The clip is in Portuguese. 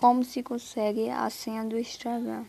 Como se consegue a senha do Instagram?